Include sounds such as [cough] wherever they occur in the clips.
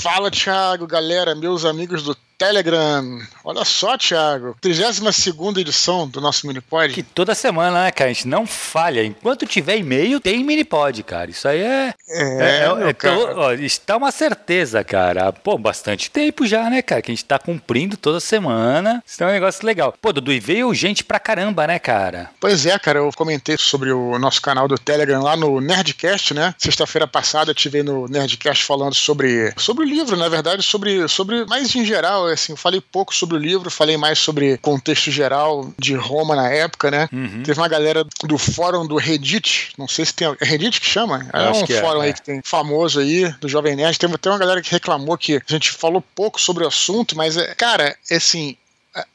Fala, Thiago, galera, meus amigos do Telegram. Olha só, Thiago. 32 edição do nosso Minipod. Que toda semana, né, cara? A gente não falha. Enquanto tiver e-mail, tem Minipod, cara. Isso aí é. É, é, é cara. Ó, está uma certeza, cara. Pô, bastante tempo já, né, cara? Que a gente tá cumprindo toda semana. Isso é um negócio legal. Pô, Dudu, e veio gente pra caramba, né, cara? Pois é, cara. Eu comentei sobre o nosso canal do Telegram lá no Nerdcast, né? Sexta-feira passada eu tive no Nerdcast falando sobre, sobre o livro, na verdade, sobre, sobre mais em geral assim, eu falei pouco sobre o livro, falei mais sobre contexto geral de Roma na época, né? Uhum. Teve uma galera do fórum do Reddit, não sei se tem. É Reddit que chama? É um fórum é, aí é. que tem famoso aí, do Jovem Nerd. Teve até uma galera que reclamou que a gente falou pouco sobre o assunto, mas, é, cara, assim,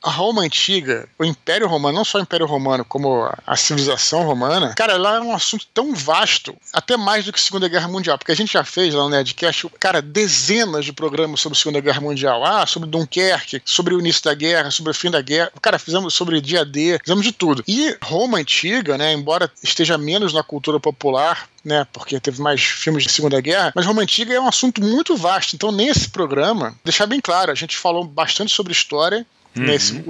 a Roma antiga, o Império Romano, não só o Império Romano, como a civilização romana, cara, ela é um assunto tão vasto, até mais do que a Segunda Guerra Mundial, porque a gente já fez lá no Nerdcast, cara, dezenas de programas sobre Segunda Guerra Mundial. Ah, sobre Dunkerque, sobre o início da guerra, sobre o fim da guerra. Cara, fizemos sobre dia D, fizemos de tudo. E Roma antiga, né, embora esteja menos na cultura popular, né, porque teve mais filmes de Segunda Guerra, mas Roma Antiga é um assunto muito vasto. Então, nesse programa, deixar bem claro, a gente falou bastante sobre história, uhum. nesse,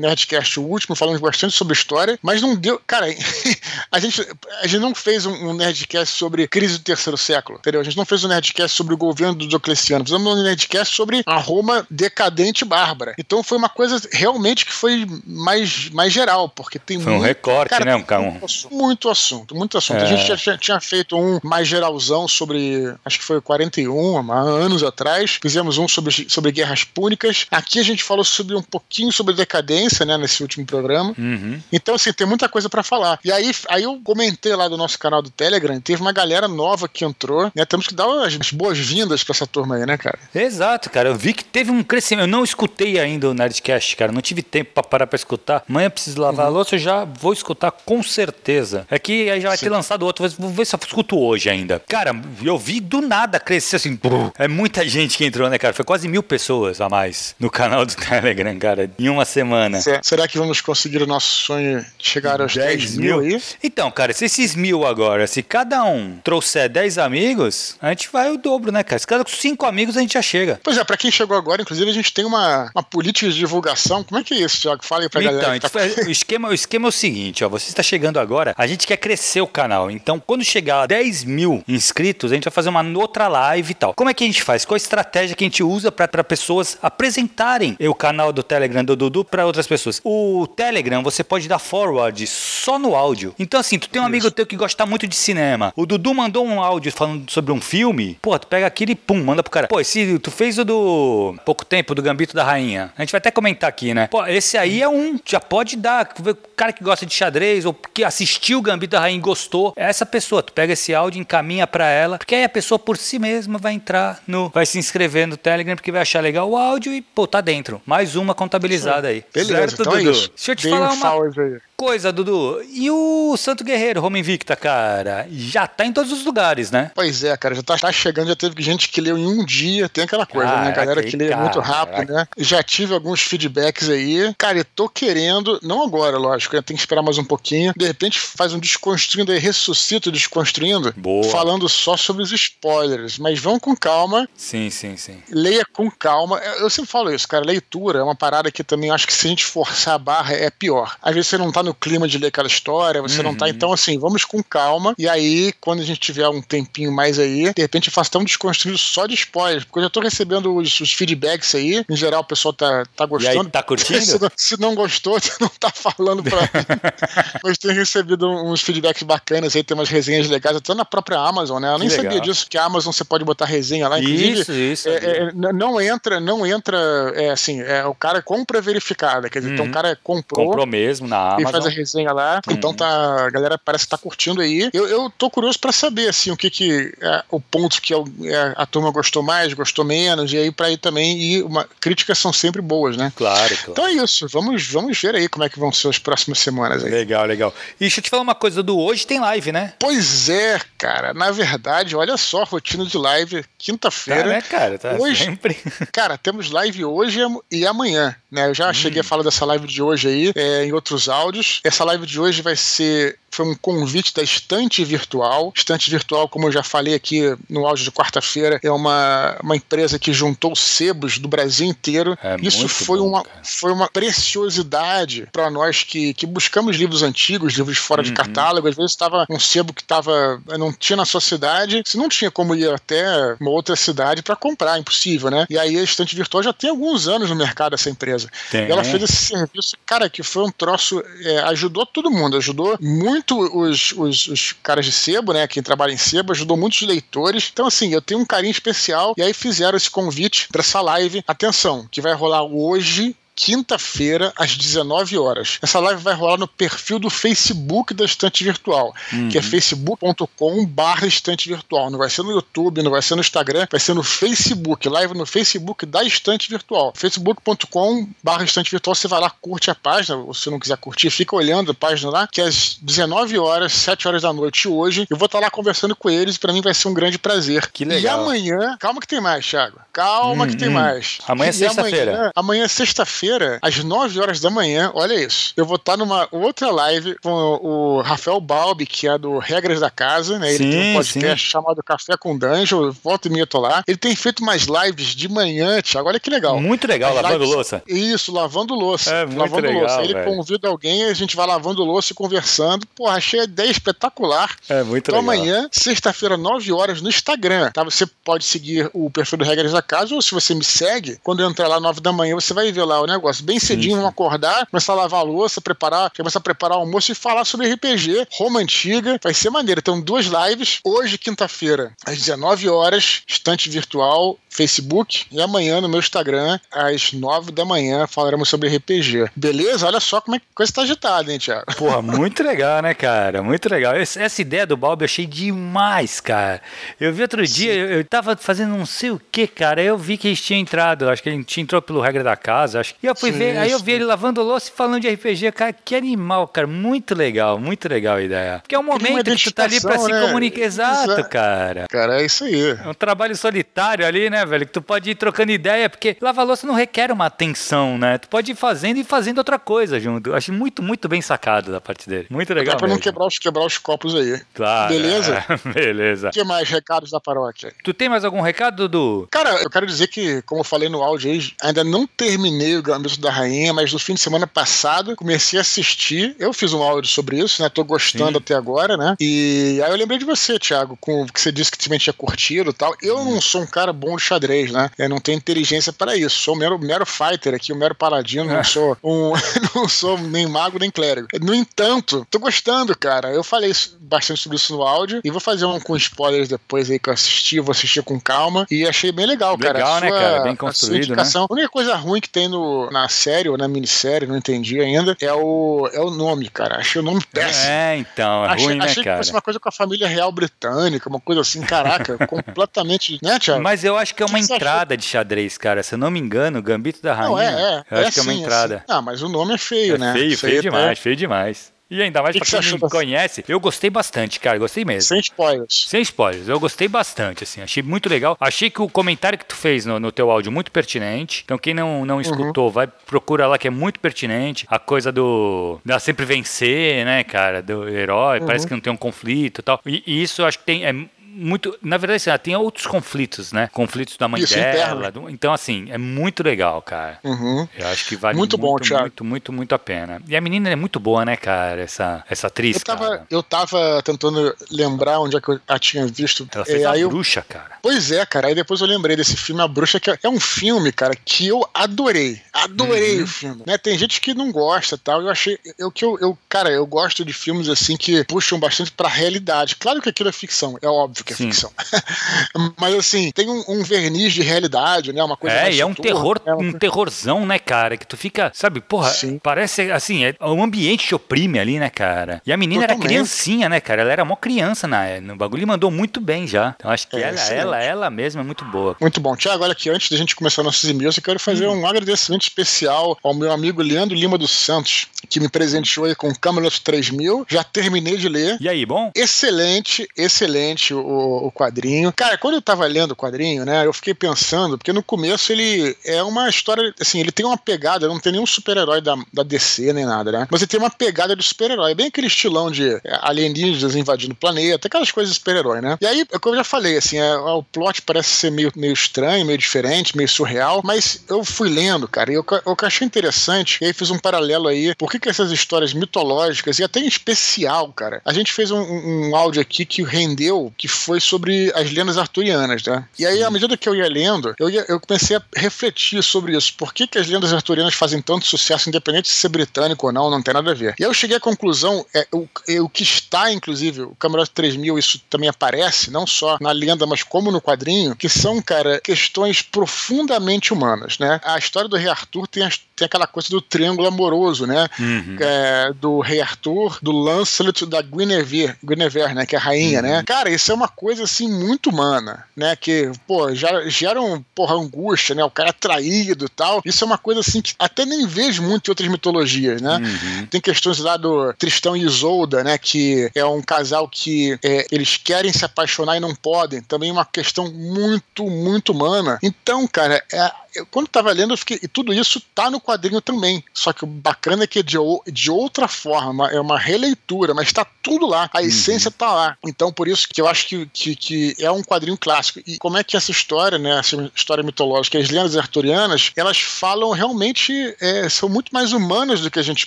Nerdcast, o último, falamos bastante sobre história, mas não deu. Cara, [laughs] a gente, a gente não fez um, Nerdcast sobre crise do terceiro século, entendeu? A gente não fez um Nerdcast sobre o governo do Diocleciano, fizemos um Nerdcast sobre a Roma decadente e bárbara. Então foi uma coisa realmente que foi mais, mais geral, porque tem Foi um recorte, cara, né? Um, um... Muito, assunto, muito assunto, muito assunto. É. A gente já tinha, tinha, feito um mais geralzão sobre, acho que foi 41, há anos atrás. Fizemos um sobre, sobre guerras púnicas. Aqui a gente falou sobre um pouquinho sobre decadência né, nesse último programa. Uhum. Então, assim, tem muita coisa para falar. E aí, aí eu comentei lá do nosso canal do Telegram, teve uma galera nova que entrou, né? Temos que dar as boas-vindas para essa turma aí, né, cara? Exato, cara. Eu vi que teve um crescimento. Eu não escutei ainda o Nerdcast, cara. Não tive tempo para parar para escutar. Amanhã eu preciso lavar uhum. a louça, eu já vou escutar com certeza. É que aí já vai Sim. ter lançado outro, vou ver se eu escuto hoje ainda. Cara, eu vi do nada crescer assim. É muita gente que entrou, né, cara? Foi quase mil pessoas a mais no canal do [laughs] Telegram, cara, em uma semana. Será que vamos conseguir o nosso sonho de chegar aos 10, 10 mil aí? Então, cara, se esses mil agora, se cada um trouxer 10 amigos, a gente vai o dobro, né, cara? Se cada 5 amigos a gente já chega. Pois é, pra quem chegou agora, inclusive, a gente tem uma, uma política de divulgação. Como é que é isso, Tiago? Fala aí pra então, galera. Então, tá... o, esquema, o esquema é o seguinte, ó. Você está chegando agora, a gente quer crescer o canal. Então, quando chegar a 10 mil inscritos, a gente vai fazer uma outra live e tal. Como é que a gente faz? Qual a estratégia que a gente usa para pessoas apresentarem o canal do Telegram do Dudu para outras pessoas. O Telegram, você pode dar forward só no áudio. Então, assim, tu tem um Isso. amigo teu que gosta muito de cinema. O Dudu mandou um áudio falando sobre um filme. Pô, tu pega aquilo e pum, manda pro cara. Pô, esse, tu fez o do pouco tempo, do Gambito da Rainha. A gente vai até comentar aqui, né? Pô, esse aí é um. Já pode dar. O cara que gosta de xadrez ou que assistiu o Gambito da Rainha e gostou. É essa pessoa. Tu pega esse áudio, encaminha para ela. Porque aí a pessoa por si mesma vai entrar no. Vai se inscrever no Telegram porque vai achar legal o áudio e, pô, tá dentro. Mais uma contabilizada aí. Beleza, certo, então é Dudu? É isso. Deixa eu te Dei falar um uma coisa, Dudu. E o Santo Guerreiro, Roma Invicta, cara? Já tá em todos os lugares, né? Pois é, cara. Já tá, tá chegando, já teve gente que leu em um dia. Tem aquela coisa, né? Galera que lê muito rápido, né? Já tive alguns feedbacks aí. Cara, eu tô querendo, não agora, lógico, eu tenho que esperar mais um pouquinho. De repente faz um desconstruindo aí, ressuscita o desconstruindo. Boa. Falando só sobre os spoilers. Mas vão com calma. Sim, sim, sim. Leia com calma. Eu sempre falo isso, cara. Leitura é uma parada que também acho que se a gente forçar a barra é pior. Às vezes você não tá no clima de ler aquela história, você uhum. não tá. Uhum. Então, assim, vamos com calma. E aí, quando a gente tiver um tempinho mais aí, de repente eu faço tão desconstruído só de spoilers, porque eu já tô recebendo os, os, feedbacks aí. Em geral, o pessoal tá, tá gostando. E aí, tá curtindo? [laughs] Se não, se não gostou, [laughs] não tá falando pra mim. [laughs] Mas tenho recebido uns feedbacks bacanas aí, tem umas resenhas legais, até na própria Amazon, né? Eu nem legal. sabia disso, que a Amazon você pode botar resenha lá. Inclusive, isso, isso. É, é, não entra, não entra, é assim, é, o cara compra verificada, quer dizer, uhum. então o cara comprou. Comprou mesmo na Amazon. Faz a resenha lá. Uhum. Então tá, a galera parece que tá curtindo aí. Eu, eu tô curioso para saber, assim, o que que é o ponto que é, é, a turma gostou mais, gostou menos, e aí para ir também, e uma, críticas são sempre boas, né? Claro, claro. Então é isso, vamos, vamos ver aí como é que vão ser as próximas semanas aí. Legal, legal. E deixa eu te falar uma coisa do hoje, tem live, né? Pois é, cara, na verdade, olha só, rotina de live, quinta-feira. Tá, né, cara? Tá hoje, sempre. [laughs] Cara, temos live hoje e amanhã, né? Eu já hum. cheguei a falar dessa live de hoje aí, é, em outros áudios. Essa live de hoje vai ser foi um convite da Estante Virtual. Estante Virtual, como eu já falei aqui no áudio de quarta-feira, é uma, uma empresa que juntou sebos do Brasil inteiro. É Isso foi, bom, uma, cara. foi uma preciosidade para nós que, que buscamos livros antigos, livros fora de Uhum. catálogo. Às vezes estava um sebo que tava, não tinha na sua cidade, você não tinha como ir até uma outra cidade para comprar, impossível, né? E aí a Estante Virtual já tem alguns anos no mercado, essa empresa. Tem. E ela fez esse serviço, cara, que foi um troço. é, ajudou todo mundo, ajudou muito os, os, os caras de sebo, né? Quem trabalha em sebo, ajudou muitos leitores. Então, assim, eu tenho um carinho especial. E aí fizeram esse convite para essa live. Atenção, que vai rolar hoje. Quinta-feira, às 19 horas. Essa live vai rolar no perfil do Facebook da Estante Virtual, que é facebook.com/barra Estante Virtual. Não vai ser no YouTube, não vai ser no Instagram, vai ser no Facebook, live no Facebook da Estante Virtual. facebook.com/barra Estante Virtual. Você vai lá, curte a página, ou se não quiser curtir, fica olhando a página lá, que é às 19 horas, 7 horas da noite hoje, eu vou estar lá conversando com eles e para mim vai ser um grande prazer. Que legal. E amanhã, calma que tem mais, Thiago. Calma Hum, que tem hum. mais. Amanhã é sexta-feira. Amanhã, amanhã sexta-feira, às 9 horas da manhã, olha isso. Eu vou estar numa outra live com o Rafael Balbi, que é do Regras da Casa, né? Ele tem Sim, um podcast chamado Café com Dungeon, volta e meia eu tô lá. Ele tem feito mais lives de manhã, Thiago, olha que legal. Muito legal, As lavando lives- louça. Isso, lavando louça. É, muito lavando legal, louça. Ele velho. convida alguém, a gente vai lavando louça e conversando. Porra, achei a ideia espetacular. É muito Então legal. amanhã, sexta-feira, 9 horas, no Instagram. Tá? Você pode seguir o perfil do Regras da Casa, ou se você me segue, quando eu entrar lá 9 da manhã, você vai ver lá o negócio. Bem cedinho, vamos acordar, começar a lavar a louça, preparar, começar a preparar o almoço e falar sobre RPG, Roma Antiga. Vai ser maneiro. Então, duas lives. Hoje, quinta-feira, às 19 horas, estante virtual, Facebook. E amanhã no meu Instagram, às 9 da manhã, falaremos sobre RPG. Beleza? Olha só como é que a coisa tá agitada, hein, Thiago? Porra, muito legal, né, cara? Muito legal. Esse- Essa ideia do Balbi eu achei demais, cara. Eu vi outro dia, eu, eu tava fazendo não sei o que, cara. Eu vi que eles tinham entrado, acho que ele tinha entrou pelo regra da casa, acho. E eu fui Sim, ver, aí eu vi ele lavando louça e falando de RPG, cara. Que animal, cara. Muito legal, muito legal a ideia. Porque é um uma momento que tu tá ali pra se né? comunicar. Exato, Exato. cara. Cara, é isso aí. É um trabalho solitário ali, né, velho? Que tu pode ir trocando ideia, porque lavar louça não requer uma atenção, né? Tu pode ir fazendo e fazendo outra coisa junto. Eu Acho muito, muito bem sacado da parte dele. Muito legal. Dá pra não mesmo. quebrar os, quebrar os copos aí. Claro. Beleza? [laughs] Beleza. O que mais recados da paróquia? Tu tem mais algum recado, Dudu? Cara, eu quero dizer que, como eu falei no áudio aí, ainda não terminei o Gambito da Rainha, mas no fim de semana passado comecei a assistir. Eu fiz um áudio sobre isso, né? Tô gostando Sim. até agora, né? E aí eu lembrei de você, Thiago, com o que você disse que também tinha curtido e tal. Eu não sou um cara bom de xadrez, né? Eu não tenho inteligência para isso. Sou um mero, mero fighter aqui, um mero paladino, não sou um. [laughs] não sou nem mago nem clérigo. No entanto, tô gostando, cara. Eu falei bastante sobre isso no áudio e vou fazer um com spoilers depois aí que eu assisti, vou assistir com calma. E achei bem legal, cara. Legal, né, cara? Bem construído, né? A única coisa ruim que tem no, na série ou na minissérie, não entendi ainda, é o, é o nome, cara. Achei o nome péssimo. É, então, é achei ruim, né, achei que cara? fosse uma coisa com a família real britânica, uma coisa assim, caraca, [laughs] completamente. Né, Thiago? Mas eu acho que é uma que entrada de xadrez, cara. Se eu não me engano, o Gambito da Rainha. não, é, é. eu acho que é uma assim, entrada. assim. Ah, mas o nome é feio, É né? feio, Isso aí feio demais, feio demais. E ainda mais Que pra que quem não conhece, eu gostei bastante, cara, gostei mesmo. Sem spoilers. Sem spoilers, eu gostei bastante, assim, achei muito legal. Achei que o comentário que tu fez no, no teu áudio muito pertinente. Então, quem não, Uhum. não escutou, vai procura lá que é muito pertinente. A coisa do da sempre vencer, né, cara, do herói, Uhum. parece que não tem um conflito e tal. E, e isso eu acho que tem. É, muito, na verdade, assim, ela tem outros conflitos, né? Conflitos da mãe Isso, dela. interno. então, assim, é muito legal, cara. Uhum. Eu acho que vale Muito muito, bom, muito, muito, muito, muito a pena. E a menina é muito boa, né, cara? Essa, essa atriz, Eu tava, cara. eu tava tentando lembrar onde é que eu a tinha visto. Ela fez É, a aí eu- bruxa, cara. Pois é, cara. Aí depois eu lembrei desse filme A Bruxa, que é um filme, cara, que eu adorei. Adorei Uhum. o filme. Né? Tem gente que não gosta tal. Eu achei. Eu, que eu, eu, cara, eu gosto de filmes assim que puxam bastante pra realidade. Claro que aquilo é ficção, é óbvio que é Sim. ficção. [laughs] Mas assim, tem um, um verniz de realidade, né? Uma coisa É, e é um soturna, terror, né? Um terrorzão, né, cara? Que tu fica, sabe, porra, Sim. parece assim, é um ambiente te oprime ali, né, cara? E a menina era Totalmente. criancinha, né, cara? Ela era mó criança na, no bagulho e mandou muito bem já. Então acho que É, ela, excelente. ela, ela mesma é muito boa. Muito bom. Tiago, olha aqui, antes da gente começar nossos e-mails, eu quero fazer Hum. um agradecimento especial ao meu amigo Leandro Lima dos Santos, que me presenteou aí com Camelot 3000. Já terminei de ler. E aí, bom? Excelente, excelente o, o, o, quadrinho. Cara, quando eu tava lendo o quadrinho, né, eu fiquei pensando, porque no começo ele é uma história, assim, ele tem uma pegada, não tem nenhum super-herói da, da DC nem nada, né? Mas ele tem uma pegada de super-herói, bem aquele estilão de alienígenas invadindo o planeta, aquelas coisas de super-herói, né? E aí, como eu já falei, assim, é, o plot parece ser meio, meio estranho, meio diferente, meio surreal, mas eu fui lendo, cara, e eu, eu achei interessante, e aí fiz um paralelo aí, por que, que essas histórias mitológicas, e até em especial, cara, a gente fez um, um áudio aqui que rendeu, que foi sobre as lendas arturianas, né? E aí, à medida que eu ia lendo, eu, ia, eu comecei a refletir sobre isso. Por que, que as lendas arturianas fazem tanto sucesso, independente de ser britânico ou não, não tem nada a ver. E aí eu cheguei à conclusão, é, o, é, o que está, inclusive, o Camarote 3000, isso também aparece, não só na lenda, mas como no quadrinho, que são, cara, questões profundamente humanas, né? A história do Rei Arthur tem, as, tem aquela coisa do triângulo amoroso, né? Uhum. É, do Rei Arthur, do Lancelot, da Guinevere, Guinevere, né? Que é a rainha, uhum. né? Cara, isso é uma coisa, assim, muito humana, né? Que, pô, já gera um, porra, angústia, né? O cara é traído e tal. Isso é uma coisa, assim, que até nem vejo muito em outras mitologias, né? Uhum. Tem questões lá do Tristão e Isolda, né? Que é um casal que é, eles querem se apaixonar e não podem. Também uma questão muito, muito humana. Então, cara, é, eu, quando estava lendo, eu fiquei. E tudo isso tá no quadrinho também. Só que o bacana é que é de, de outra forma, é uma releitura, mas está tudo lá. A uhum. essência tá lá. Então, por isso que eu acho que, que, que, é um quadrinho clássico. E como é que essa história, né? Essa história mitológica, as lendas arturianas, elas falam realmente. É, são muito mais humanas do que a gente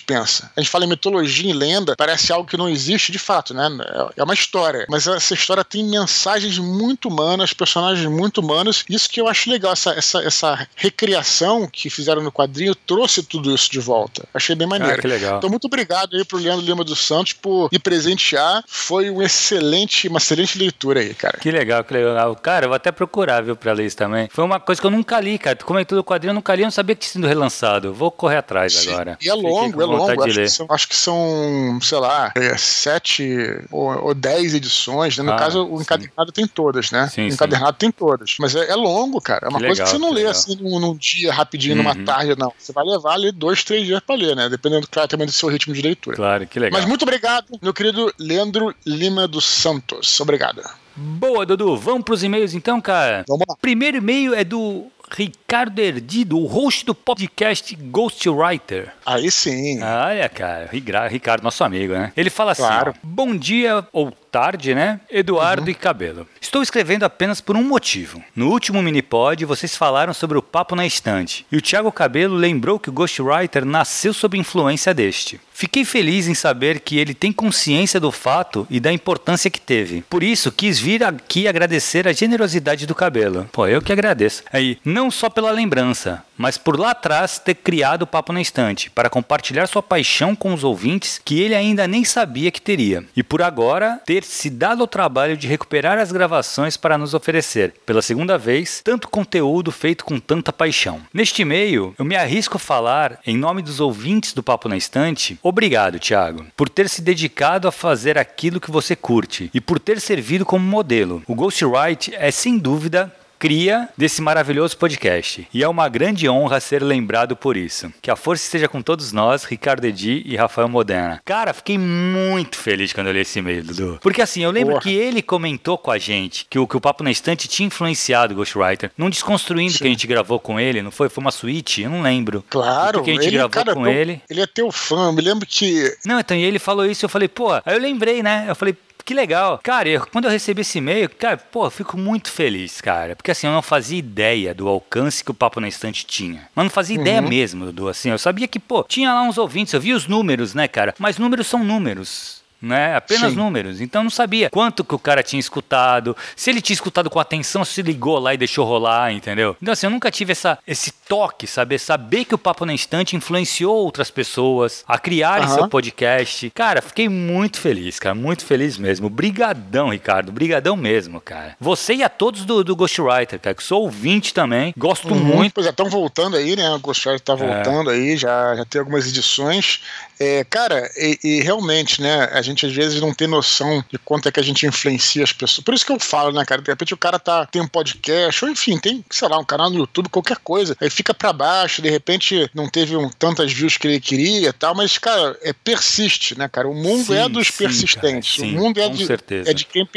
pensa. A gente fala em mitologia e lenda, parece algo que não existe de fato, né? É uma história. Mas essa história tem mensagens muito humanas, personagens muito humanos. Isso que eu acho legal, essa, essa, essa recriação que fizeram no quadrinho trouxe tudo isso de volta. Achei bem maneiro. Ah, que legal. Então, muito obrigado aí pro Leandro Lima dos Santos por me presentear. Foi um excelente, uma excelente leitura aí, cara. Que legal, que legal. Cara, eu vou até procurar, viu, pra ler isso também. Foi uma coisa que eu nunca li, cara. Tu comentou do quadrinho, eu nunca li, eu não sabia que tinha sido relançado. Vou correr atrás Sim. agora. E é longo, é longo. Acho que, são, acho que, são, sei lá, é, sete ou, ou, dez edições. Né? No ah, caso, o encadernado sim. tem todas, né? Sim, o encadernado sim. tem todas. Mas é, é longo, cara. É uma que coisa legal, que você não lê legal. assim num, num, dia rapidinho, uhum. numa tarde, não. Você vai levar ali dois, três dias pra ler, né? Dependendo, claro, também do seu ritmo de leitura. Claro, que legal. Mas muito obrigado, meu querido Leandro Lima dos Santos. Obrigado. Boa, Dudu. Vamos pros e-mails então, cara? Vamos lá. Primeiro e-mail é do Ricardo Erdido, o host do podcast Ghostwriter. Aí sim. Olha, cara, Ricardo, nosso amigo, né? Ele fala assim: claro. bom dia ou tarde, né? Eduardo uhum. e Cabelo. Estou escrevendo apenas por um motivo. No último minipod, vocês falaram sobre o papo na estante, e o Thiago Cabelo lembrou que o Ghostwriter nasceu sob influência deste. Fiquei feliz em saber que ele tem consciência do fato e da importância que teve. Por isso, quis vir aqui agradecer a generosidade do Cabelo. Pô, eu que agradeço. Aí, não só pela lembrança, mas por lá atrás ter criado o Papo na Estante, para compartilhar sua paixão com os ouvintes que ele ainda nem sabia que teria. E por agora, ter se dado ao trabalho de recuperar as gravações para nos oferecer, pela segunda vez, tanto conteúdo feito com tanta paixão. Neste meio, eu me arrisco a falar, em nome dos ouvintes do Papo na Estante, obrigado, Thiago, por ter se dedicado a fazer aquilo que você curte e por ter servido como modelo. O Ghostwrite é, sem dúvida, cria desse maravilhoso podcast. E é uma grande honra ser lembrado por isso. Que a força esteja com todos nós, Ricardo Edi e Rafael Modena. Cara, fiquei muito feliz quando eu li esse e-mail, Dudu. Porque assim, eu lembro Porra. que ele comentou com a gente que o, que o Papo na Estante tinha influenciado o Ghostwriter. Num Desconstruindo Sim. que a gente gravou com ele, não foi? Foi uma suíte? Eu não lembro. Claro. Que a gente ele, gravou cara, com ele. Ele é teu fã, eu me lembro que... Não, então, e ele falou isso, eu falei, pô... Aí eu lembrei, né? Eu falei, que legal. Cara, eu, quando eu recebi esse e-mail, cara, pô, eu fico muito feliz, cara. Porque assim, eu não fazia ideia do alcance que o Papo na Estante tinha. Mas não fazia uhum. ideia mesmo, do assim. Eu sabia que, pô, tinha lá uns ouvintes, eu vi os números, né, cara? Mas números são números né? Apenas Sim. números. Então não sabia quanto que o cara tinha escutado, se ele tinha escutado com atenção, se ligou lá e deixou rolar, entendeu? Então assim, eu nunca tive essa, esse toque, saber saber que o Papo na Instante influenciou outras pessoas a criarem uhum. seu podcast. Cara, fiquei muito feliz, cara, muito feliz mesmo. Brigadão, Ricardo, brigadão mesmo, cara. Você e a todos do, do Ghostwriter, cara, que sou ouvinte também, gosto uhum. muito. Pois é, estão voltando aí, né? O Ghostwriter tá é. voltando é. aí, já, já tem algumas edições. É, cara, e, e realmente, né, a gente gente às vezes não tem noção de quanto é que a gente influencia as pessoas. Por isso que eu falo, né, cara? De repente o cara tá, tem um podcast, ou enfim, tem, sei lá, um canal no YouTube, qualquer coisa. Aí fica para baixo, de repente não teve um, tantas views que ele queria e tal, mas, cara, é persiste, né, cara? O mundo sim, é dos sim, persistentes. Cara, sim, o mundo é de, é de quem,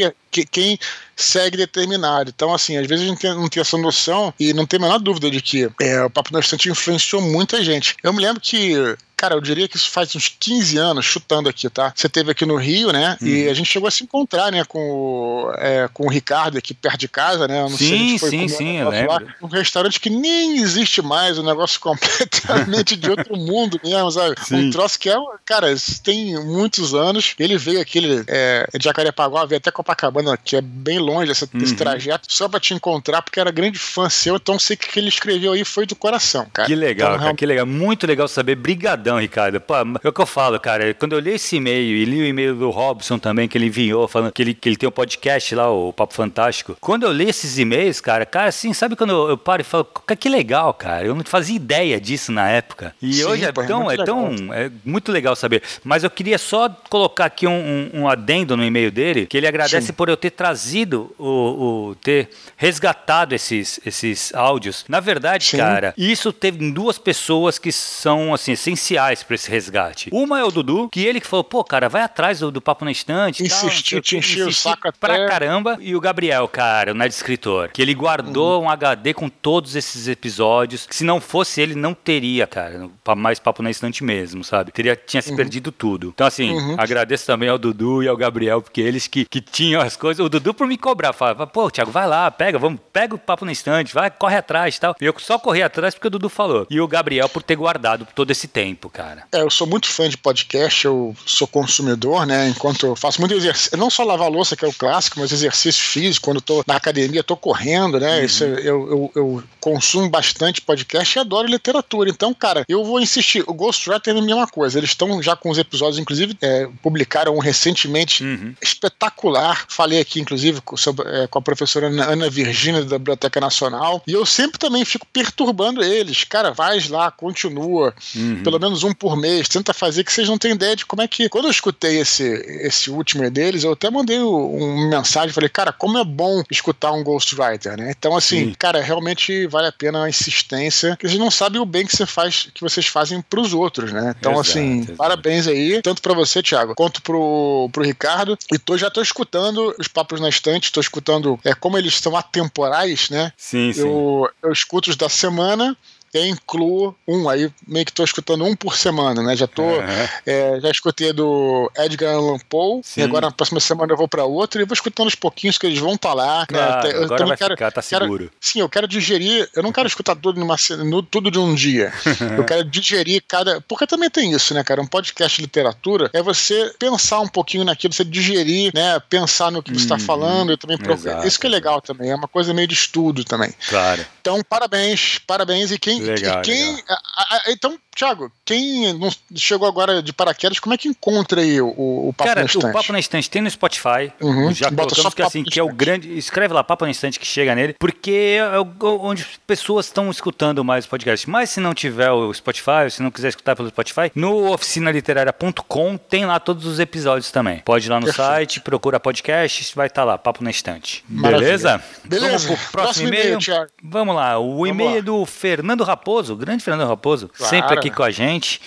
quem segue determinado. Então, assim, às vezes a gente não tem essa noção e não tem a menor dúvida de que é, o Papo na Estante influenciou muita gente. Eu me lembro que Cara, eu diria que isso faz uns 15 anos, chutando aqui, tá? Você teve aqui no Rio, né? Hum. E uhum. a gente chegou a se encontrar, né, com, o, é, com o Ricardo aqui perto de casa, né? Eu não sim, sei, a gente foi sim, sim, eu lembro. Lá, um restaurante que nem existe mais, um negócio [laughs] completamente de outro mundo mesmo, sabe? Sim. Um troço que é, cara, tem muitos anos. Ele veio aqui, ele é, de Jacarepaguá, veio até Copacabana, que é bem longe esse, uhum. esse trajeto, só pra te encontrar, porque era grande fã seu, então sei que o que ele escreveu aí foi do coração, cara. Que legal, então, cara, que legal. Muito legal saber. Brigadão Ricardo. Pô, é o que eu falo, cara. Quando eu li esse e-mail e li o e-mail do Robson também, que ele enviou, falando que ele, que ele tem um podcast lá, o Papo Fantástico. Quando eu li esses e-mails, cara, cara, assim, sabe quando eu, eu paro e falo, que legal, cara. Eu não fazia ideia disso na época. E Sim, hoje é, pô, tão, é, é tão. É muito legal saber. Mas eu queria só colocar aqui um, um, um adendo no e-mail dele, que ele agradece Sim. por eu ter trazido, o, o, ter resgatado esses, esses áudios. Na verdade, Sim. cara, isso teve duas pessoas que são, assim, essenciais essenciais para esse resgate. Uma é o Dudu, que ele que falou, pô, cara, vai atrás do, do papo na estante. Insistiu, te encheu o saco pra até... caramba. E o Gabriel, cara, o Nerd Escritor, que ele guardou uhum. um HD com todos esses episódios, que se não fosse ele, não teria, cara, mais papo na estante mesmo, sabe? Teria, tinha se uhum. perdido tudo. Então, assim, uhum. agradeço também ao Dudu e ao Gabriel, porque eles que, que tinham as coisas. O Dudu por me cobrar, falava, pô, Thiago, vai lá, pega, vamos, pega o papo na estante, vai, corre atrás e tal. E eu só corri atrás porque o Dudu falou. E o Gabriel por ter guardado todo esse tempo tempo, cara. É, eu sou muito fã de podcast, eu sou consumidor, né? Enquanto eu faço muito exercício, não só lavar louça, que é o clássico, mas exercício físico, quando eu tô na academia, tô correndo, né? Uhum. Isso, eu, eu, eu, consumo bastante podcast e adoro literatura. Então, cara, eu vou insistir. O Ghostwriter é a mesma coisa. Eles estão já com os episódios, inclusive, é, publicaram um recentemente uhum. espetacular. Falei aqui, inclusive, com, é, com a professora Ana Virgínia da Biblioteca Nacional. E eu sempre também fico perturbando eles. Cara, vai lá, continua. Uhum. Pelo menos menos um por mês, tenta fazer que vocês não têm ideia de como é que. Quando eu escutei esse, esse último deles, eu até mandei uma mensagem, falei, cara, como é bom escutar um Ghostwriter, né? Então, assim, Sim. cara, realmente vale a pena a insistência, que vocês não sabem o bem que você faz, que vocês fazem pros outros, né? Então, exato, assim, exato. parabéns aí, tanto para você, Thiago, quanto pro, pro Ricardo. E tô, já tô escutando os papos na estante, tô escutando é, como eles são atemporais, né? Sim, sim. Eu, eu escuto os da semana eu incluo um, aí meio que estou escutando um por semana, né? Já tô, uhum. é, já escutei do Edgar Allan Poe, Sim. e agora na próxima semana eu vou para outro e vou escutando os pouquinhos que eles vão falar. Né? Claro, né? Eu agora vai quero, ficar, tá seguro. Quero, sim, eu quero digerir, eu não quero escutar tudo, numa, no, tudo de um dia. [laughs] eu quero digerir cada. Porque também tem isso, né, cara? Um podcast de literatura é você pensar um pouquinho naquilo, você digerir, né? Pensar no que você está uhum. falando e também procurar. Isso que é legal também, é uma coisa meio de estudo também. Claro. Então, parabéns, parabéns. E quem. Legal, quem legal. A, a, então, Thiago, quem não chegou agora de paraquedas, como é que encontra aí o, o Papo Cara, na Estante? o Papo na Estante tem no Spotify. Uhum, já colocamos que assim, que é o grande. Escreve lá, Papo na Estante, que chega nele, porque é onde pessoas estão escutando mais o podcast. Mas se não tiver o Spotify, se não quiser escutar pelo Spotify, no oficinaliteraria.com tem lá todos os episódios também. Pode ir lá no Perfeito. site, procura podcast, vai estar tá lá, Papo na Estante. Beleza? Beleza. Vamos pro próximo, próximo e-mail. Vamos lá, o e-mail é do Fernando Raposo, o grande Fernando Raposo, claro. sempre aqui com a gente.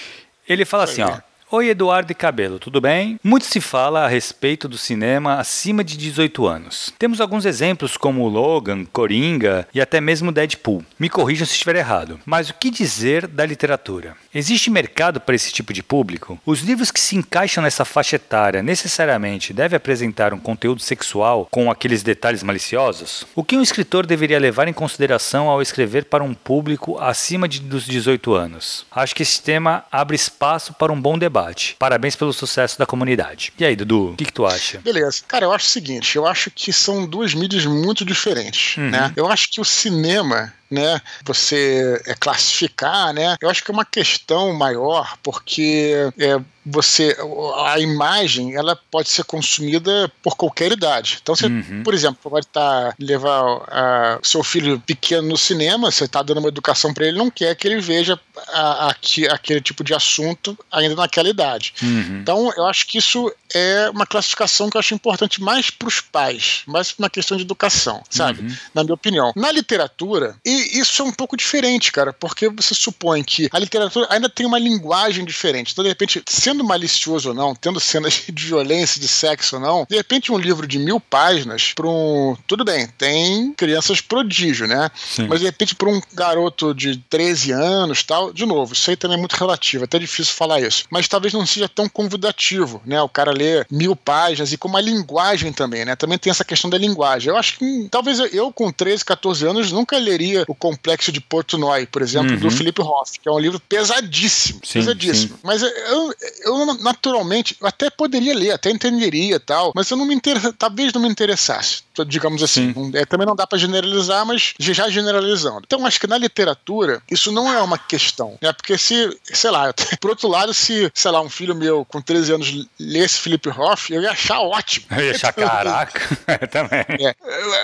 Ele fala assim, ó. Oi, Eduardo e Cabelo, tudo bem? Muito se fala a respeito do cinema acima de 18 anos. Temos alguns exemplos como Logan, Coringa e até mesmo Deadpool. Me corrijam se estiver errado. Mas o que dizer da literatura? Existe mercado para esse tipo de público? Os livros que se encaixam nessa faixa etária necessariamente devem apresentar um conteúdo sexual com aqueles detalhes maliciosos? O que um escritor deveria levar em consideração ao escrever para um público acima de, dos 18 anos? Acho que esse tema abre espaço para um bom debate debate. Parabéns pelo sucesso da comunidade. E aí, Dudu, o que, que, tu acha? Beleza. Cara, eu acho o seguinte: eu acho que são duas mídias muito diferentes. Uhum. Né? Eu acho que o cinema né? Você é, classificar, né? Eu acho que é uma questão maior, porque é, você a imagem ela pode ser consumida por qualquer idade. Então, você, uhum. por exemplo, pode estar tá, levar a, seu filho pequeno no cinema, você está dando uma educação para ele, não quer que ele veja a, a, aquele tipo de assunto ainda naquela idade. Uhum. Então, eu acho que isso é uma classificação que eu acho importante mais para os pais, mais uma questão de educação, sabe? Uhum. Na minha opinião. Na literatura, e isso é um pouco diferente, cara, porque você supõe que a literatura ainda tem uma linguagem diferente. Então, de repente, sendo malicioso ou não, tendo cenas [laughs] de violência, de sexo ou não, de repente um livro de mil páginas para um. Tudo bem, tem crianças prodígio, né? Sim. Mas de repente para um garoto de 13 anos tal, de novo, isso aí também é muito relativo, é até difícil falar isso. Mas talvez não seja tão convidativo, né? O cara ler mil páginas e com uma linguagem também, né? Também tem essa questão da linguagem. Eu acho que hum, talvez eu, com 13, 14 anos, nunca leria O Complexo de Portnoy, por exemplo, uhum. do Felipe Hoff, que é um livro pesadíssimo. Sim, pesadíssimo. Sim. Mas eu, eu, naturalmente, eu até poderia ler, até entenderia tal, mas eu não me interessa, talvez não me interessasse, digamos assim. É, também não dá para generalizar, mas já generalizando. Então, acho que na literatura, isso não é uma questão, né? Porque se, sei lá, [laughs] por outro lado, se, sei lá, um filho meu com 13 anos lesse Felipe Hoff, eu ia achar ótimo. Eu ia achar, caraca, [laughs] também. É.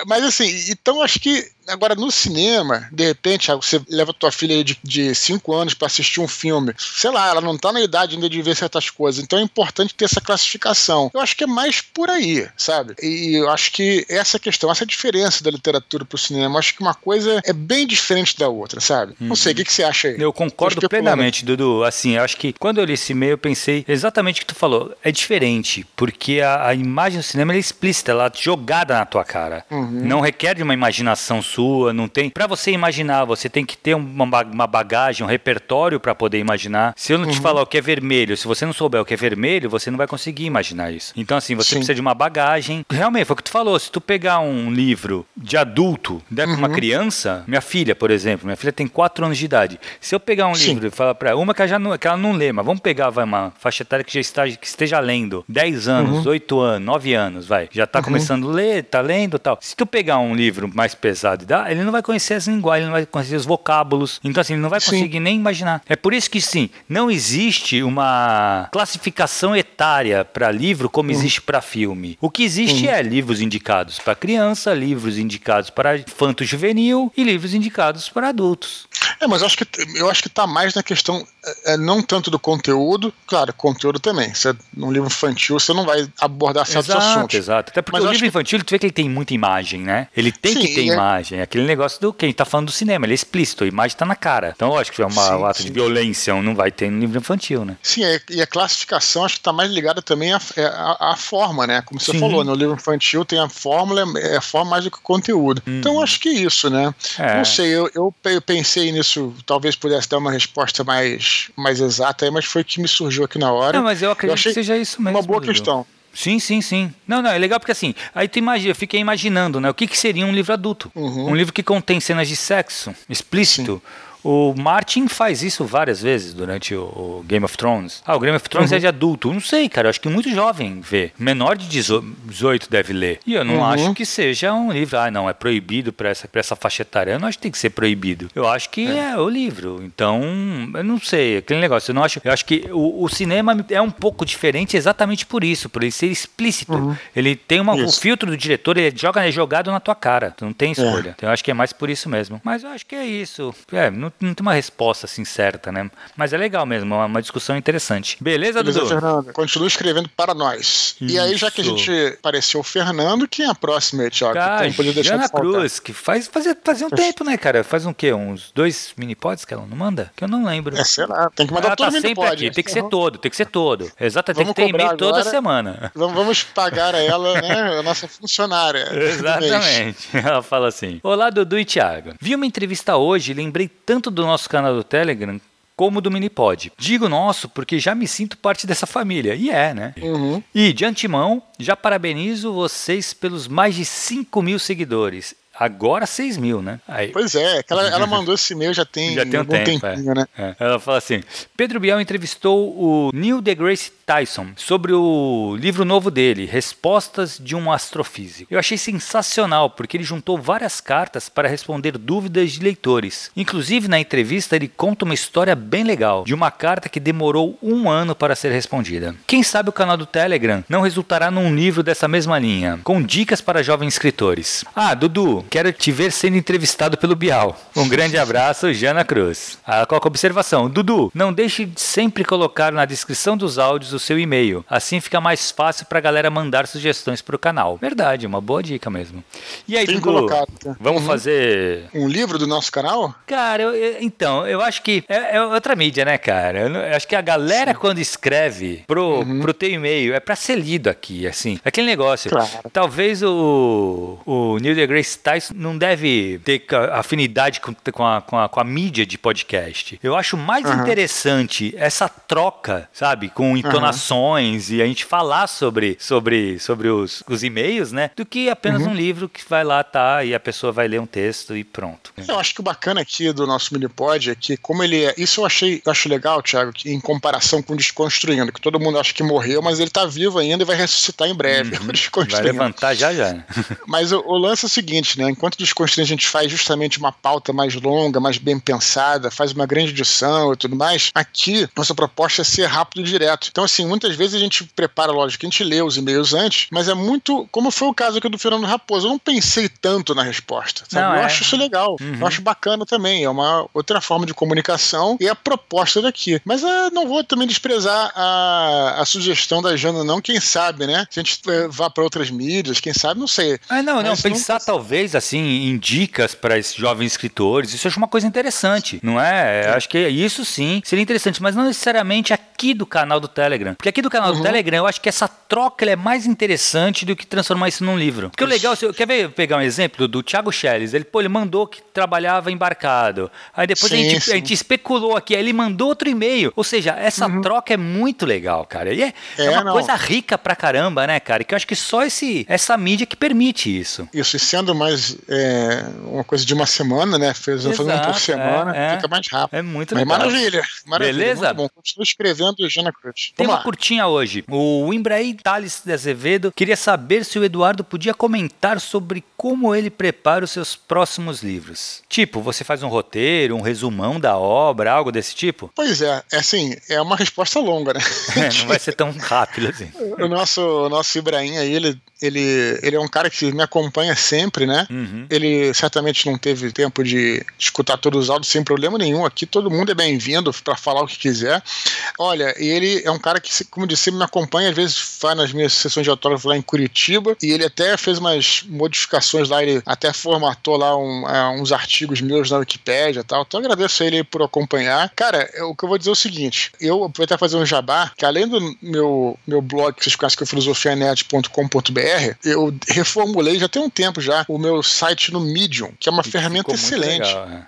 Mas assim, então acho que Agora, no cinema, de repente, você leva tua filha de 5 anos para assistir um filme. Sei lá, ela não tá na idade ainda de ver certas coisas. Então é importante ter essa classificação. Eu acho que é mais por aí, sabe? E eu acho que essa questão, essa diferença da literatura pro cinema, acho que uma coisa é bem diferente da outra, sabe? Uhum. Não sei, o que, que você acha aí? Eu concordo plenamente, Dudu. Assim, eu acho que quando eu li esse e-mail, eu pensei exatamente o que tu falou. É diferente, porque a, a imagem do cinema é explícita, ela é jogada na tua cara. Uhum. Não requer de uma imaginação sua sua, não tem. Para você imaginar, você tem que ter uma, uma bagagem, um repertório para poder imaginar. Se eu não uhum. te falar o que é vermelho, se você não souber o que é vermelho, você não vai conseguir imaginar isso. Então, assim, você Sim. precisa de uma bagagem. Realmente, foi o que tu falou. Se tu pegar um livro de adulto, der pra uma uhum. criança, minha filha, por exemplo, minha filha tem 4 anos de idade. Se eu pegar um Sim. livro e falar pra uma que ela, já não, que ela não lê, mas vamos pegar vai, uma faixa etária que já está, que esteja lendo 10 anos, uhum. 8 anos, 9 anos, vai. Já tá uhum. começando a ler, tá lendo tal. Se tu pegar um livro mais pesado e dar, ele não vai conhecer as linguagens, ele não vai conhecer os vocábulos. Então, assim, ele não vai conseguir sim. nem imaginar. É por isso que, sim, não existe uma classificação etária para livro como uhum. existe para filme. O que existe uhum. é livros indicados para criança, livros indicados para infanto juvenil e livros indicados para adultos. É, mas eu acho que eu acho que tá mais na questão é, é não tanto do conteúdo, claro, conteúdo também. Você, num livro infantil você não vai abordar certos exato, assuntos. Exato, até porque mas o livro que... infantil tu vê que ele tem muita imagem, né? Ele tem sim, que ter é... imagem. Aquele negócio do que a gente tá falando do cinema, ele é explícito, a imagem tá na cara. Então, eu acho que é uma, sim, um ato sim. de violência, não vai ter no livro infantil, né? Sim, é, e a classificação acho que tá mais ligada também à, é, à, à forma, né? Como você falou, no livro infantil tem a fórmula, é a forma mais do que o conteúdo. Hum. Então, acho que é isso, né? Não sei, eu, eu pensei nisso, talvez pudesse dar uma resposta mais, mais exata aí, mas foi o que me surgiu aqui na hora. Não, mas eu acredito eu que seja isso mesmo. Uma boa questão. Sim, sim, sim. Não, não, é legal porque assim, aí tu imagina, eu fiquei imaginando, né? O que, que seria um livro adulto? Uhum. Um livro que contém cenas de sexo explícito. Sim o Martin faz isso várias vezes durante o, o Game of Thrones. Ah, o Game of Thrones uhum. é de adulto. Não sei, cara. Eu acho que muito jovem vê. Menor de 18 deve ler. E eu não uhum. acho que seja um livro. Ah, não, é proibido para essa, pra essa faixa etária. Eu não acho que tem que ser proibido. Eu acho que é, é o livro. Então, eu não sei. Aquele negócio. Eu não acho. Eu acho que o, o cinema é um pouco diferente exatamente por isso, por ele ser explícito. Uhum. Ele tem uma, o filtro do diretor, ele joga é jogado na tua cara. Tu não tem é. escolha. Então, eu acho que é mais por isso mesmo. Mas eu acho que é isso. É, não não tem uma resposta assim certa, né? Mas é legal mesmo, é uma discussão interessante. Beleza, Beleza Dudu? Fernando. Continua escrevendo para nós. Isso. E aí, já que a gente apareceu o Fernando, quem é a próxima aí, Thiago? Cara, Jana Cruz, que faz, fazia, fazia um tempo, né, cara? Faz um quê? Uns dois mini-pods que ela não manda? Que eu não lembro. É, sei lá. Tem que mandar ela todo tá sempre aqui. Tem que ser todo, tem que ser todo. Exato, tem que ter e-mail toda semana. Vamos pagar a ela, né, a nossa funcionária. [laughs] Exatamente. Ela fala assim: Olá, Dudu e Thiago. Vi uma entrevista hoje e lembrei tanto do nosso canal do Telegram como do Minipod. Digo nosso porque já me sinto parte dessa família. E é, né? Uhum. E de antemão, já parabenizo vocês pelos mais de 5 mil seguidores. Agora 6 mil, né? Aí... Pois é, ela, ela mandou esse e-mail já tem, já tem um tempo, tempinho, é. né? É. Ela fala assim: Pedro Biel entrevistou o Neil deGrasse Tyson sobre o livro novo dele, Respostas de um Astrofísico. Eu achei sensacional porque ele juntou várias cartas para responder dúvidas de leitores. Inclusive, na entrevista, ele conta uma história bem legal de uma carta que demorou um ano para ser respondida. Quem sabe o canal do Telegram não resultará num livro dessa mesma linha, com dicas para jovens escritores. Ah, Dudu, quero te ver sendo entrevistado pelo Bial. Um grande abraço, Jana Cruz. Qual é a observação? Dudu, não deixe de sempre colocar na descrição dos áudios o seu e-mail. Assim fica mais fácil para a galera mandar sugestões para o canal. Verdade, uma boa dica mesmo. E aí, Tem Dudu, colocado. Vamos uhum. fazer... Um livro do nosso canal? Cara, eu, eu, então, eu acho que é, é, outra mídia, né, cara? Eu, eu acho que a galera Sim. quando escreve pro, uhum. pro teu e-mail é para ser lido aqui, assim. Aquele negócio. Claro. Talvez o, o Neil deGrasse Tyson não deve ter afinidade com, com, a, com, a, com a mídia de podcast. Eu acho mais uhum. interessante essa troca, sabe? Com entonações uhum. e a gente falar sobre, sobre, sobre os, os e-mails, né? Do que apenas uhum. um livro que vai lá, tá, e a pessoa vai ler um texto e pronto. Eu acho que o bacana aqui do nosso Minipod é que, como ele é. Isso eu achei eu acho legal, Thiago, que em comparação com Desconstruindo, que todo mundo acha que morreu, mas ele tá vivo ainda e vai ressuscitar em breve. Uhum. [laughs] Vai levantar já já. mas o, o, lance é o seguinte, né? Enquanto Desconstruindo a gente faz justamente uma pauta mais longa, mais bem pensada, faz uma grande edição e tudo mais, aqui nossa proposta é ser rápido e direto. Então, assim, muitas vezes a gente prepara, lógico, a gente lê os e-mails antes, mas é muito. Como foi o caso aqui do Fernando Raposo, eu não pensei tanto na resposta. Não, eu é. acho isso legal. Uhum. Eu acho bacana também. É uma outra forma de comunicação e a proposta daqui. Mas é, não vou também desprezar a, a sugestão da Jana, não. Quem sabe, né? Se a gente é, vá para outras mídias, quem sabe, não sei. Ah, não, não. Pensar não... talvez assim em dicas para esses jovens escritores, isso eu acho uma coisa interessante, não é? Acho que isso sim seria interessante, mas não necessariamente aqui do canal do Telegram. Porque aqui do canal uhum. do Telegram eu acho que essa troca é mais interessante do que transformar isso num livro. Porque o legal, quer ver, pegar um exemplo do, Thiago Schelles? Ele, pô, ele mandou que trabalhava embarcado. Aí depois sim, a, gente, a, gente, especulou aqui, aí ele mandou outro e-mail. Ou seja, essa uhum. troca é muito legal, cara. E é, é, é uma não. coisa rica pra caramba, né, cara? Que eu acho que só esse, essa mídia que permite isso. Isso, e sendo mais é, uma coisa de uma semana, né? Fez, fazendo um por semana, é, é, fica mais rápido. É muito Mas legal. Maravilha, maravilha. Beleza? Bom. Continua escrevendo Jana Cruz. Tem uma curtinha hoje. O Imbraí Thales de Azevedo queria saber se o Eduardo podia comentar sobre como ele prepara os seus próximos livros. Tipo, você faz um roteiro, um resumão da obra, algo desse tipo? Pois é, é assim, é uma resposta longa, né? [laughs] É, não vai ser tão rápido assim. [laughs] o nosso, o nosso Ibrahim aí, ele ele, ele é um cara que me acompanha sempre, né? Uhum. Ele certamente não teve tempo de escutar todos os áudios sem problema nenhum. Aqui todo mundo é bem-vindo para falar o que quiser. Olha, ele é um cara que, como disse, me acompanha, às vezes vai nas minhas sessões de autógrafo lá em Curitiba, e ele até fez umas modificações lá, ele até formatou lá um, é, uns artigos meus na Wikipédia e tal. Então agradeço a ele por acompanhar. Cara, o que eu vou dizer é o seguinte: eu vou até fazer um jabá, que além do meu, meu blog, vocês conhecem que é filosofianet.com.br, eu reformulei já tem um tempo já o meu site no Medium, que é uma e ferramenta excelente. Legal, é.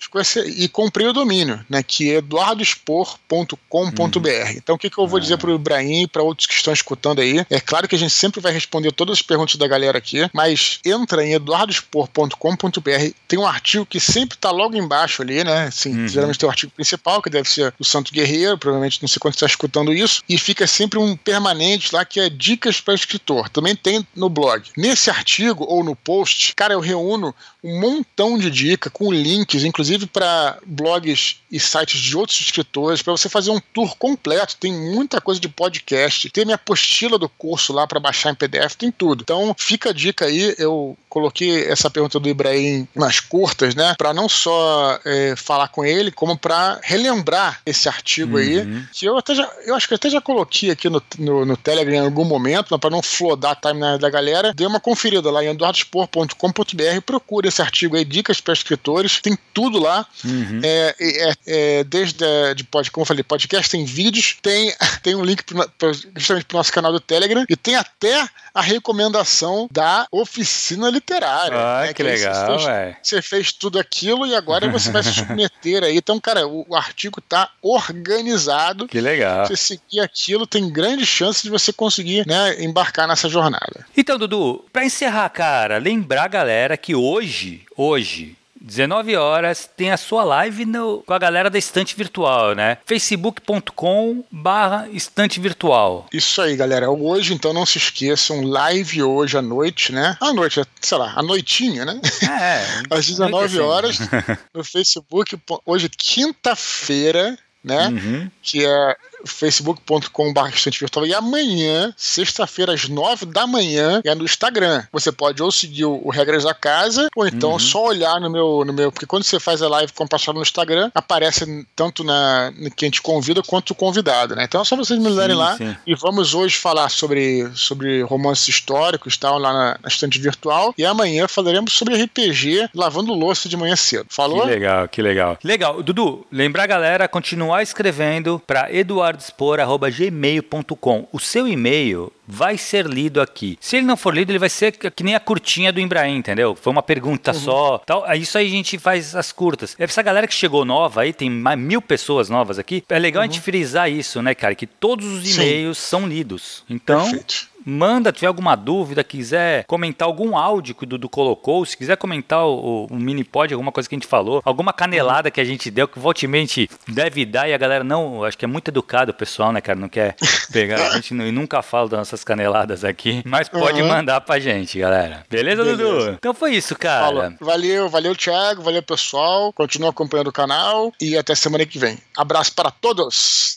E comprei o domínio, né, que é eduardospor.com.br. Hum. Então o que, que eu vou ah. dizer para o Ibrahim e para outros que estão escutando aí? É claro que a gente sempre vai responder todas as perguntas da galera aqui, mas entra em eduardospor.com.br, tem um artigo que sempre está logo embaixo ali, né? Assim, uhum. Geralmente tem o artigo principal, que deve ser o Santo Guerreiro, provavelmente não sei quando está escutando isso, e fica sempre um permanente lá que é dicas para escritor. Também tem no blog. Nesse artigo ou no post, cara, eu reúno um montão de dicas com links, inclusive para blogs e sites de outros escritores, para você fazer um tour completo. Tem muita coisa de podcast, tem minha apostila do curso lá para baixar em PDF, tem tudo. Então fica a dica aí, eu coloquei essa pergunta do Ibrahim nas curtas, né, para não só é, falar com ele, como para relembrar esse artigo uhum. aí, que eu até já, eu acho que até já coloquei aqui no, no, no Telegram em algum momento, para não flodar a timeline da galera, dê uma conferida lá em eduardospor.com.br, procure esse artigo aí, Dicas para Escritores, tem tudo lá, uhum. é, é, é, desde a, de pod, como eu falei, podcast, tem vídeos, tem, [laughs] tem um link pro, pro, justamente para o nosso canal do Telegram e tem até a recomendação da Oficina literária. Ah, né? que legal, você fez, velho. você fez tudo aquilo e agora você vai se submeter aí. Então, cara, o, o artigo tá organizado. Que legal. Você seguir aquilo, tem grande chance de você conseguir né, embarcar nessa jornada. Então, Dudu, pra encerrar, cara, lembrar a galera que hoje, hoje, 19 horas, tem a sua live no- com a galera da Estante Virtual, né? facebook.com barra Estante Virtual. Isso aí, galera. Hoje, então, não se esqueçam, live hoje à noite, né? À noite, sei lá, à noitinha, né? É, [laughs] Às 19 anoitecendo. horas, [laughs] no Facebook. Hoje, quinta-feira, né? Uhum. Que é facebook.com.br e amanhã, sexta-feira, às nove da manhã, é no Instagram. Você pode ou seguir o, Regras da Casa, ou então Uhum. só olhar no meu, no meu. Porque quando você faz a live compartilhada no Instagram, aparece tanto na no quem te convida quanto o convidado, né? Então é só vocês me Sim, lá. sim. E vamos hoje falar sobre, sobre romances históricos, tal, lá na, na estante virtual. E amanhã falaremos sobre RPG lavando louça de manhã cedo. Falou? Que legal, que legal. Legal. Dudu, lembrar a galera continuar escrevendo para eduardospor.gmail.com. O seu e-mail vai ser lido aqui. Se ele não for lido, ele vai ser que nem a curtinha do Embraer, entendeu? Foi uma pergunta só. Tal. Isso aí a gente faz as curtas. Essa galera que chegou nova aí, tem mais mil pessoas novas aqui. É legal a gente frisar isso, né, cara? Que todos os Sim. e-mails são lidos. Então, Perfeito. Manda, tiver alguma dúvida, quiser comentar algum áudio que o Dudu colocou, se quiser comentar o, o, mini pod, alguma coisa que a gente falou, alguma canelada que a gente deu, que volte e meia a gente deve dar e a galera não, acho que é muito educado o pessoal, né, cara? Não quer pegar, a [laughs] gente não- nunca fala das nossas caneladas aqui, mas pode Uhum. mandar pra gente, galera. Beleza, Beleza. Dudu? Então foi isso, cara. Falou. Valeu, valeu, Thiago, valeu, pessoal. Continua acompanhando o canal e até semana que vem. Abraço para todos!